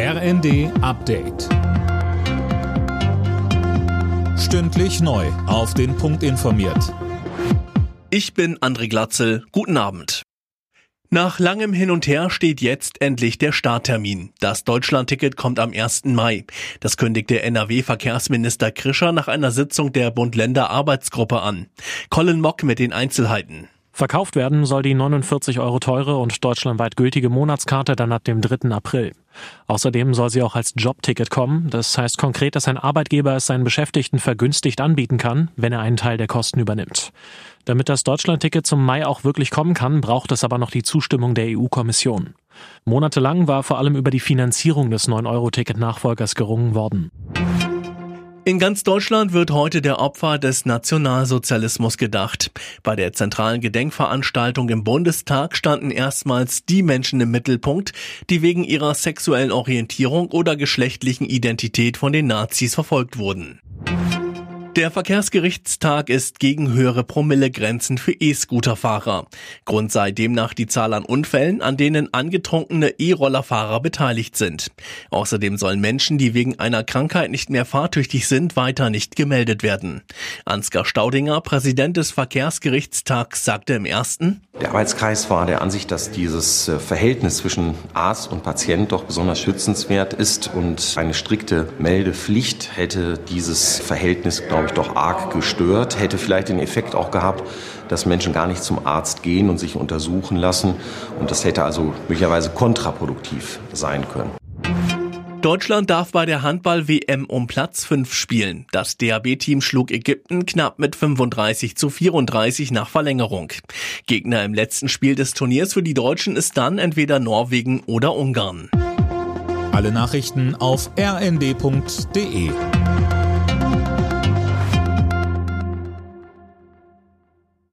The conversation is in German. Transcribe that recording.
RND Update. Stündlich neu. Auf den Punkt informiert. Ich bin André Glatzel. Guten Abend. Nach langem Hin und Her steht jetzt endlich der Starttermin. Das Deutschlandticket kommt am 1. Mai. Das kündigte NRW-Verkehrsminister Krischer nach einer Sitzung der Bund-Länder-Arbeitsgruppe an. Colin Mock mit den Einzelheiten. Verkauft werden soll die 49 Euro teure und deutschlandweit gültige Monatskarte dann ab dem 3. April. Außerdem soll sie auch als Jobticket kommen. Das heißt konkret, dass ein Arbeitgeber es seinen Beschäftigten vergünstigt anbieten kann, wenn er einen Teil der Kosten übernimmt. Damit das Deutschlandticket zum Mai auch wirklich kommen kann, braucht es aber noch die Zustimmung der EU-Kommission. Monatelang war vor allem über die Finanzierung des 9-Euro-Ticket-Nachfolgers gerungen worden. In ganz Deutschland wird heute der Opfer des Nationalsozialismus gedacht. Bei der zentralen Gedenkveranstaltung im Bundestag standen erstmals die Menschen im Mittelpunkt, die wegen ihrer sexuellen Orientierung oder geschlechtlichen Identität von den Nazis verfolgt wurden. Der Verkehrsgerichtstag ist gegen höhere Promillegrenzen für E-Scooterfahrer. Grund sei demnach die Zahl an Unfällen, an denen angetrunkene E-Rollerfahrer beteiligt sind. Außerdem sollen Menschen, die wegen einer Krankheit nicht mehr fahrtüchtig sind, weiter nicht gemeldet werden. Ansgar Staudinger, Präsident des Verkehrsgerichtstags, sagte im ersten, der Arbeitskreis war der Ansicht, dass dieses äh, Verhältnis zwischen Arzt und Patient doch besonders schützenswert ist und eine strikte Meldepflicht hätte dieses Verhältnis, glaube ich, doch arg gestört, hätte vielleicht den Effekt auch gehabt, dass Menschen gar nicht zum Arzt gehen und sich untersuchen lassen und das hätte also möglicherweise kontraproduktiv sein können. Deutschland darf bei der Handball-WM um Platz 5 spielen. Das DAB-Team schlug Ägypten knapp mit 35 zu 34 nach Verlängerung. Gegner im letzten Spiel des Turniers für die Deutschen ist dann entweder Norwegen oder Ungarn. Alle Nachrichten auf rnd.de